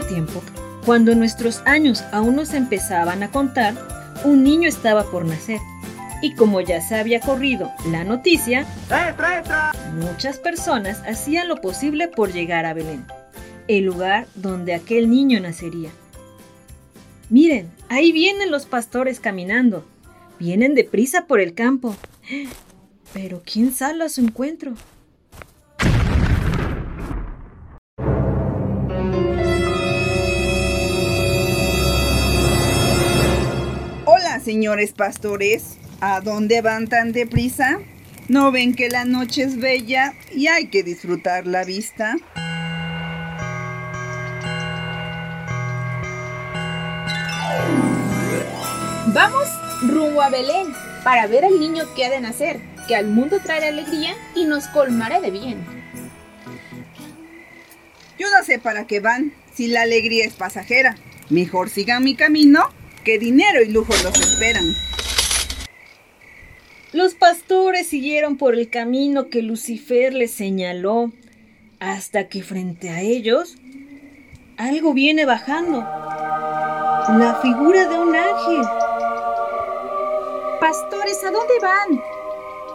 tiempo, cuando nuestros años aún nos empezaban a contar, un niño estaba por nacer. Y como ya se había corrido la noticia, muchas personas hacían lo posible por llegar a Belén, el lugar donde aquel niño nacería. Miren, ahí vienen los pastores caminando. Vienen deprisa por el campo. Pero ¿quién sale a su encuentro? Señores pastores. ¿A dónde van tan deprisa? ¿No ven que la noche es bella y hay que disfrutar la vista? Vamos rumbo a Belén para ver al niño que ha de nacer, que al mundo traerá alegría y nos colmará de bien. Yo no sé para qué van, si la alegría es pasajera. Mejor sigan mi camino, que dinero y lujo los esperan. Los pastores siguieron por el camino que Lucifer les señaló, hasta que frente a ellos algo viene bajando. La figura de un ángel. Pastores, ¿a dónde van?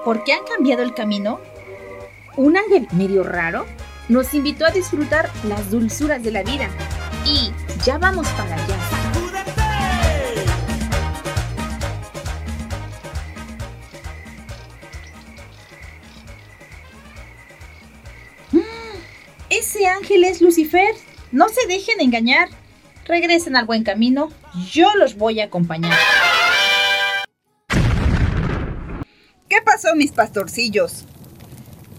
¿Por qué han cambiado el camino? Un ángel medio raro nos invitó a disfrutar las dulzuras de la vida. Y ya vamos para allá. Ese ángel es Lucifer. No se dejen engañar. Regresen al buen camino. Yo los voy a acompañar. ¿Qué pasó, mis pastorcillos?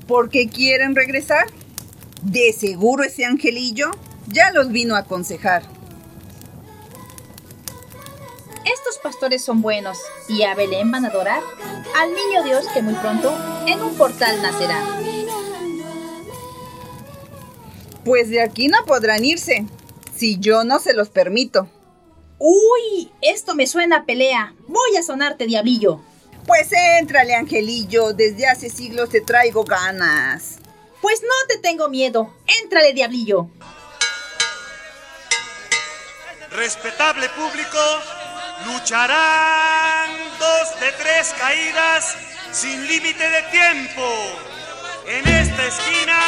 ¿Por qué quieren regresar? De seguro ese angelillo ya los vino a aconsejar. Estos pastores son buenos y a Belén van a adorar al niño Dios que muy pronto en un portal nacerá. Pues de aquí no podrán irse, si yo no se los permito. Uy, esto me suena a pelea. Voy a sonarte, diablillo. Pues éntrale, Angelillo, desde hace siglos te traigo ganas. Pues no te tengo miedo. Éntrale, diablillo. Respetable público, lucharán dos de tres caídas sin límite de tiempo. En esta esquina,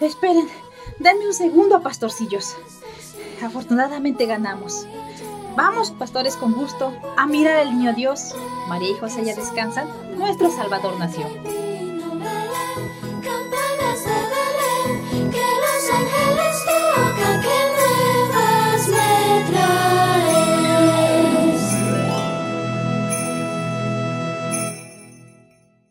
Esperen, denme un segundo, pastorcillos. Afortunadamente ganamos. Vamos, pastores con gusto, a mirar al niño Dios. María y José ya descansan. Nuestro Salvador nació.